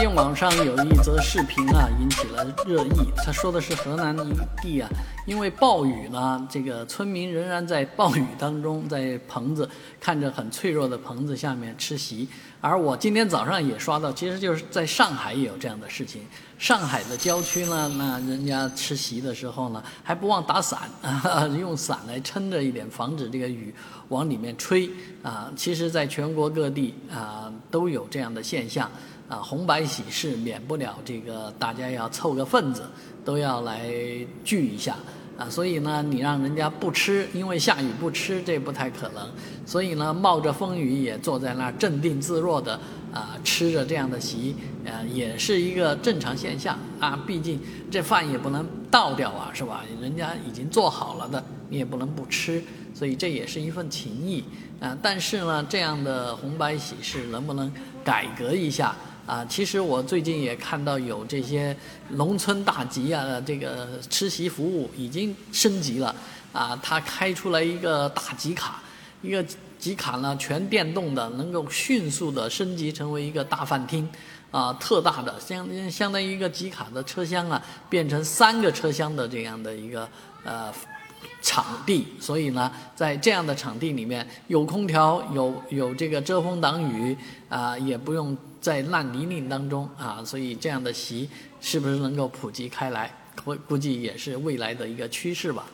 近网上有一则视频啊，引起了热议。他说的是河南一地啊，因为暴雨呢，这个村民仍然在暴雨当中，在棚子看着很脆弱的棚子下面吃席。而我今天早上也刷到，其实就是在上海也有这样的事情。上海的郊区呢，那人家吃席的时候呢，还不忘打伞，用伞来撑着一点，防止这个雨往里面吹啊。其实，在全国各地啊，都有这样的现象啊。红白喜事免不了这个，大家要凑个份子，都要来聚一下。啊，所以呢，你让人家不吃，因为下雨不吃，这不太可能。所以呢，冒着风雨也坐在那儿镇定自若的啊，吃着这样的席，呃，也是一个正常现象啊。毕竟这饭也不能倒掉啊，是吧？人家已经做好了的，你也不能不吃。所以这也是一份情谊啊。但是呢，这样的红白喜事能不能改革一下？啊，其实我最近也看到有这些农村大集啊，这个吃席服务已经升级了。啊，他开出来一个大集卡，一个集卡呢全电动的，能够迅速的升级成为一个大饭厅，啊，特大的，相相当于一个集卡的车厢啊，变成三个车厢的这样的一个呃。场地，所以呢，在这样的场地里面，有空调，有有这个遮风挡雨，啊，也不用在烂泥泞当中啊，所以这样的席是不是能够普及开来？估估计也是未来的一个趋势吧。